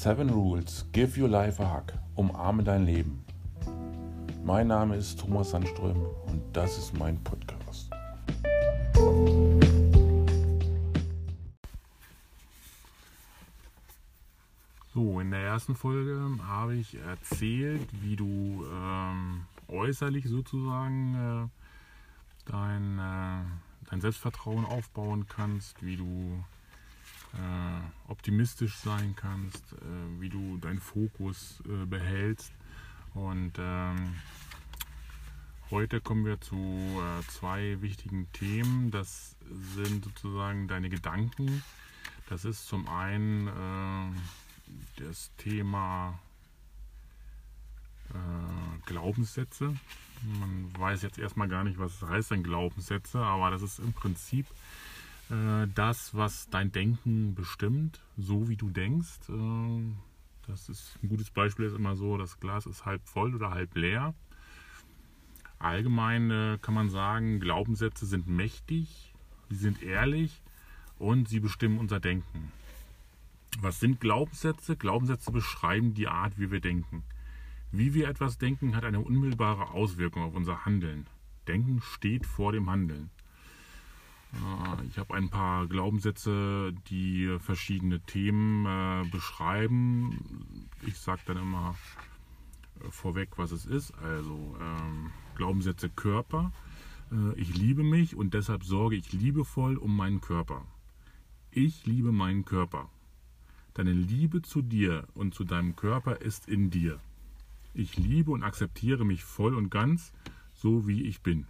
Seven Rules Give Your Life a Hug. Umarme dein Leben. Mein Name ist Thomas Sandström und das ist mein Podcast. So, in der ersten Folge habe ich erzählt, wie du ähm, äußerlich sozusagen äh, dein, äh, dein Selbstvertrauen aufbauen kannst, wie du äh, optimistisch sein kannst, äh, wie du deinen Fokus äh, behältst. Und ähm, heute kommen wir zu äh, zwei wichtigen Themen. Das sind sozusagen deine Gedanken. Das ist zum einen äh, das Thema äh, Glaubenssätze. Man weiß jetzt erstmal gar nicht, was heißt denn Glaubenssätze, aber das ist im Prinzip äh, das, was dein Denken bestimmt, so wie du denkst. Äh, das ist ein gutes Beispiel ist immer so, das Glas ist halb voll oder halb leer. Allgemein äh, kann man sagen, Glaubenssätze sind mächtig, sie sind ehrlich und sie bestimmen unser Denken. Was sind Glaubenssätze? Glaubenssätze beschreiben die Art, wie wir denken. Wie wir etwas denken, hat eine unmittelbare Auswirkung auf unser Handeln. Denken steht vor dem Handeln. Ich habe ein paar Glaubenssätze, die verschiedene Themen äh, beschreiben. Ich sage dann immer äh, vorweg, was es ist. Also ähm, Glaubenssätze Körper. Äh, ich liebe mich und deshalb sorge ich liebevoll um meinen Körper. Ich liebe meinen Körper. Deine Liebe zu dir und zu deinem Körper ist in dir. Ich liebe und akzeptiere mich voll und ganz, so wie ich bin.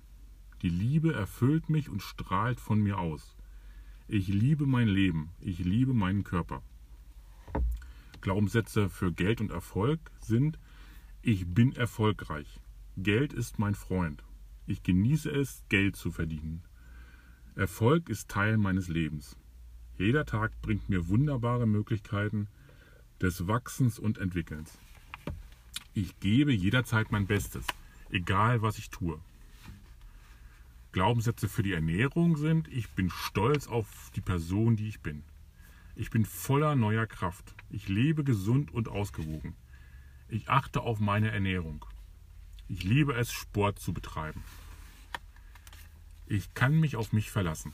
Die Liebe erfüllt mich und strahlt von mir aus. Ich liebe mein Leben, ich liebe meinen Körper. Glaubenssätze für Geld und Erfolg sind, ich bin erfolgreich. Geld ist mein Freund. Ich genieße es, Geld zu verdienen. Erfolg ist Teil meines Lebens. Jeder Tag bringt mir wunderbare Möglichkeiten des Wachsens und Entwickelns. Ich gebe jederzeit mein Bestes, egal was ich tue. Glaubenssätze für die Ernährung sind, ich bin stolz auf die Person, die ich bin. Ich bin voller neuer Kraft. Ich lebe gesund und ausgewogen. Ich achte auf meine Ernährung. Ich liebe es, Sport zu betreiben. Ich kann mich auf mich verlassen.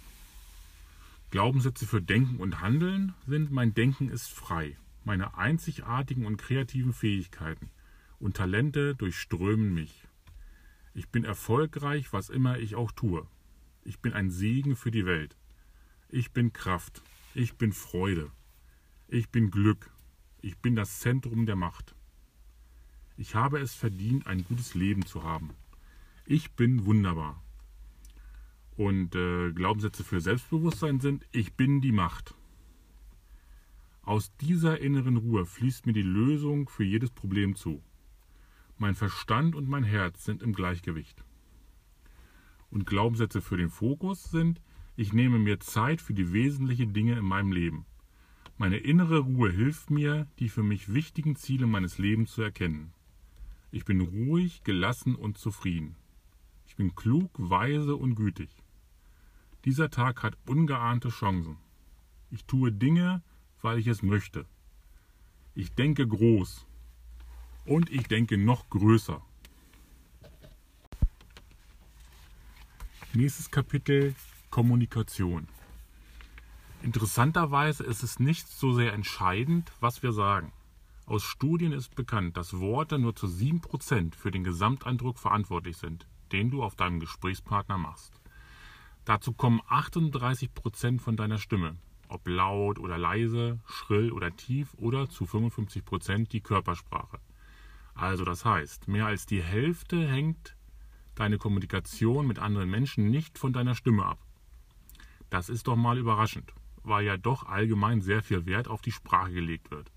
Glaubenssätze für Denken und Handeln sind, mein Denken ist frei. Meine einzigartigen und kreativen Fähigkeiten und Talente durchströmen mich. Ich bin erfolgreich, was immer ich auch tue. Ich bin ein Segen für die Welt. Ich bin Kraft. Ich bin Freude. Ich bin Glück. Ich bin das Zentrum der Macht. Ich habe es verdient, ein gutes Leben zu haben. Ich bin wunderbar. Und äh, Glaubenssätze für Selbstbewusstsein sind, ich bin die Macht. Aus dieser inneren Ruhe fließt mir die Lösung für jedes Problem zu. Mein Verstand und mein Herz sind im Gleichgewicht. Und Glaubenssätze für den Fokus sind, ich nehme mir Zeit für die wesentlichen Dinge in meinem Leben. Meine innere Ruhe hilft mir, die für mich wichtigen Ziele meines Lebens zu erkennen. Ich bin ruhig, gelassen und zufrieden. Ich bin klug, weise und gütig. Dieser Tag hat ungeahnte Chancen. Ich tue Dinge, weil ich es möchte. Ich denke groß und ich denke noch größer. Nächstes Kapitel Kommunikation. Interessanterweise ist es nicht so sehr entscheidend, was wir sagen. Aus Studien ist bekannt, dass Worte nur zu 7% für den Gesamteindruck verantwortlich sind, den du auf deinem Gesprächspartner machst. Dazu kommen 38% von deiner Stimme, ob laut oder leise, schrill oder tief oder zu 55% die Körpersprache. Also das heißt, mehr als die Hälfte hängt deine Kommunikation mit anderen Menschen nicht von deiner Stimme ab. Das ist doch mal überraschend, weil ja doch allgemein sehr viel Wert auf die Sprache gelegt wird.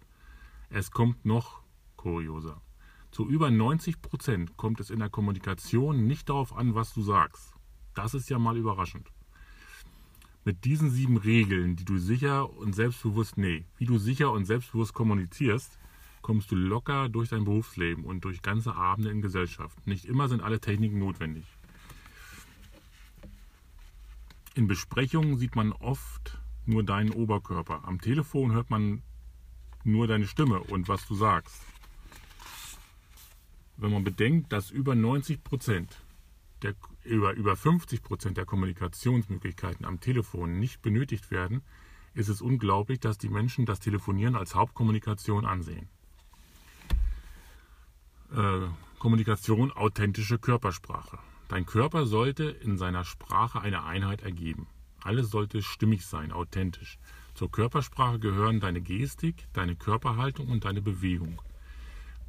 Es kommt noch kurioser. Zu über 90 Prozent kommt es in der Kommunikation nicht darauf an, was du sagst. Das ist ja mal überraschend. Mit diesen sieben Regeln, die du sicher und selbstbewusst, nee, wie du sicher und selbstbewusst kommunizierst, kommst du locker durch dein Berufsleben und durch ganze Abende in Gesellschaft. Nicht immer sind alle Techniken notwendig. In Besprechungen sieht man oft nur deinen Oberkörper. Am Telefon hört man nur deine Stimme und was du sagst. Wenn man bedenkt, dass über 90 Prozent, über, über 50 Prozent der Kommunikationsmöglichkeiten am Telefon nicht benötigt werden, ist es unglaublich, dass die Menschen das Telefonieren als Hauptkommunikation ansehen. Äh, Kommunikation, authentische Körpersprache. Dein Körper sollte in seiner Sprache eine Einheit ergeben. Alles sollte stimmig sein, authentisch. Zur Körpersprache gehören deine Gestik, deine Körperhaltung und deine Bewegung.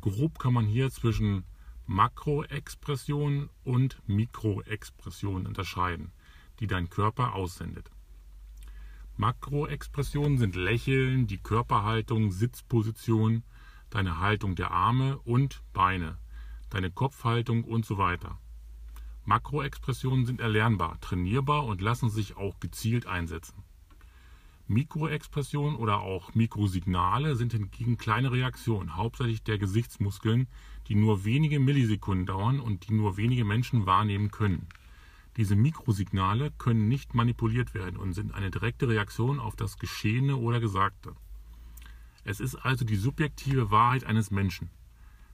Grob kann man hier zwischen Makroexpressionen und Mikroexpressionen unterscheiden, die dein Körper aussendet. Makroexpressionen sind Lächeln, die Körperhaltung, Sitzposition, deine Haltung der Arme und Beine, deine Kopfhaltung und so weiter. Makroexpressionen sind erlernbar, trainierbar und lassen sich auch gezielt einsetzen. Mikroexpressionen oder auch Mikrosignale sind hingegen kleine Reaktionen, hauptsächlich der Gesichtsmuskeln, die nur wenige Millisekunden dauern und die nur wenige Menschen wahrnehmen können. Diese Mikrosignale können nicht manipuliert werden und sind eine direkte Reaktion auf das Geschehene oder Gesagte. Es ist also die subjektive Wahrheit eines Menschen.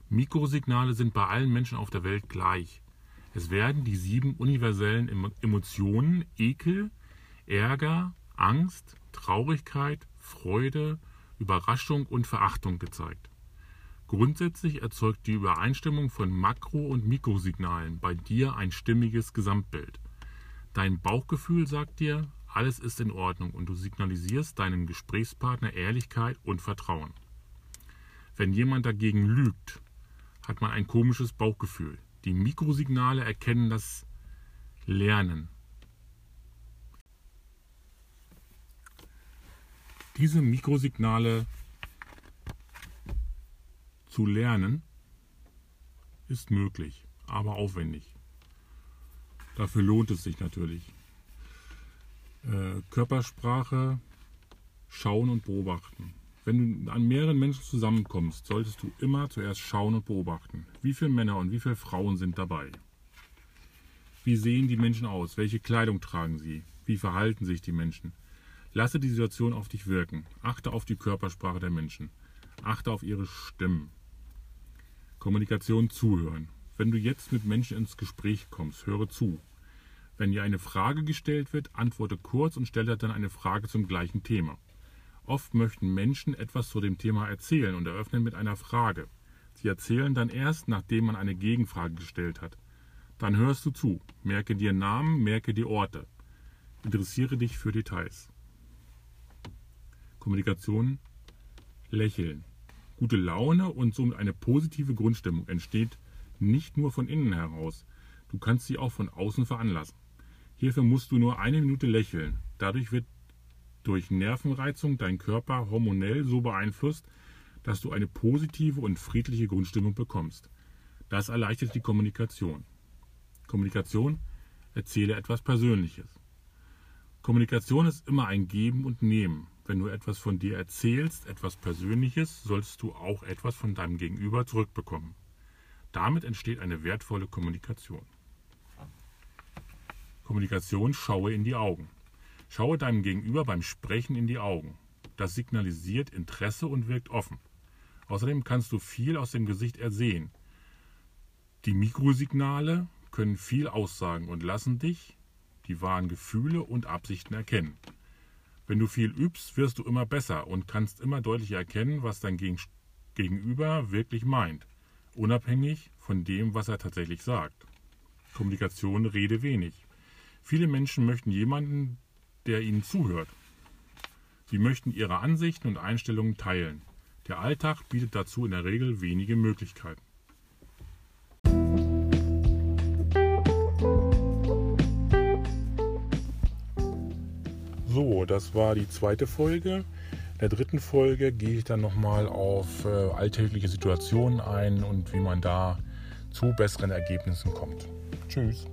Mikrosignale sind bei allen Menschen auf der Welt gleich. Es werden die sieben universellen Emotionen Ekel, Ärger, Angst, Traurigkeit, Freude, Überraschung und Verachtung gezeigt. Grundsätzlich erzeugt die Übereinstimmung von Makro- und Mikrosignalen bei dir ein stimmiges Gesamtbild. Dein Bauchgefühl sagt dir, alles ist in Ordnung und du signalisierst deinem Gesprächspartner Ehrlichkeit und Vertrauen. Wenn jemand dagegen lügt, hat man ein komisches Bauchgefühl. Die Mikrosignale erkennen das Lernen. Diese Mikrosignale zu lernen ist möglich, aber aufwendig. Dafür lohnt es sich natürlich. Äh, Körpersprache schauen und beobachten. Wenn du an mehreren Menschen zusammenkommst, solltest du immer zuerst schauen und beobachten. Wie viele Männer und wie viele Frauen sind dabei? Wie sehen die Menschen aus? Welche Kleidung tragen sie? Wie verhalten sich die Menschen? Lasse die Situation auf dich wirken. Achte auf die Körpersprache der Menschen. Achte auf ihre Stimmen. Kommunikation zuhören. Wenn du jetzt mit Menschen ins Gespräch kommst, höre zu. Wenn dir eine Frage gestellt wird, antworte kurz und stelle dann eine Frage zum gleichen Thema. Oft möchten Menschen etwas zu dem Thema erzählen und eröffnen mit einer Frage. Sie erzählen dann erst, nachdem man eine Gegenfrage gestellt hat. Dann hörst du zu, merke dir Namen, merke die Orte. Interessiere dich für Details. Kommunikation, Lächeln. Gute Laune und somit eine positive Grundstimmung entsteht nicht nur von innen heraus, du kannst sie auch von außen veranlassen. Hierfür musst du nur eine Minute lächeln. Dadurch wird durch Nervenreizung dein Körper hormonell so beeinflusst, dass du eine positive und friedliche Grundstimmung bekommst. Das erleichtert die Kommunikation. Kommunikation erzähle etwas Persönliches. Kommunikation ist immer ein Geben und Nehmen. Wenn du etwas von dir erzählst, etwas Persönliches, sollst du auch etwas von deinem Gegenüber zurückbekommen. Damit entsteht eine wertvolle Kommunikation. Kommunikation schaue in die Augen. Schaue deinem Gegenüber beim Sprechen in die Augen. Das signalisiert Interesse und wirkt offen. Außerdem kannst du viel aus dem Gesicht ersehen. Die Mikrosignale können viel aussagen und lassen dich die wahren Gefühle und Absichten erkennen. Wenn du viel übst, wirst du immer besser und kannst immer deutlicher erkennen, was dein Gegenüber wirklich meint, unabhängig von dem, was er tatsächlich sagt. Kommunikation rede wenig. Viele Menschen möchten jemanden, der ihnen zuhört. Sie möchten ihre Ansichten und Einstellungen teilen. Der Alltag bietet dazu in der Regel wenige Möglichkeiten. So, das war die zweite Folge. In der dritten Folge gehe ich dann nochmal auf äh, alltägliche Situationen ein und wie man da zu besseren Ergebnissen kommt. Tschüss.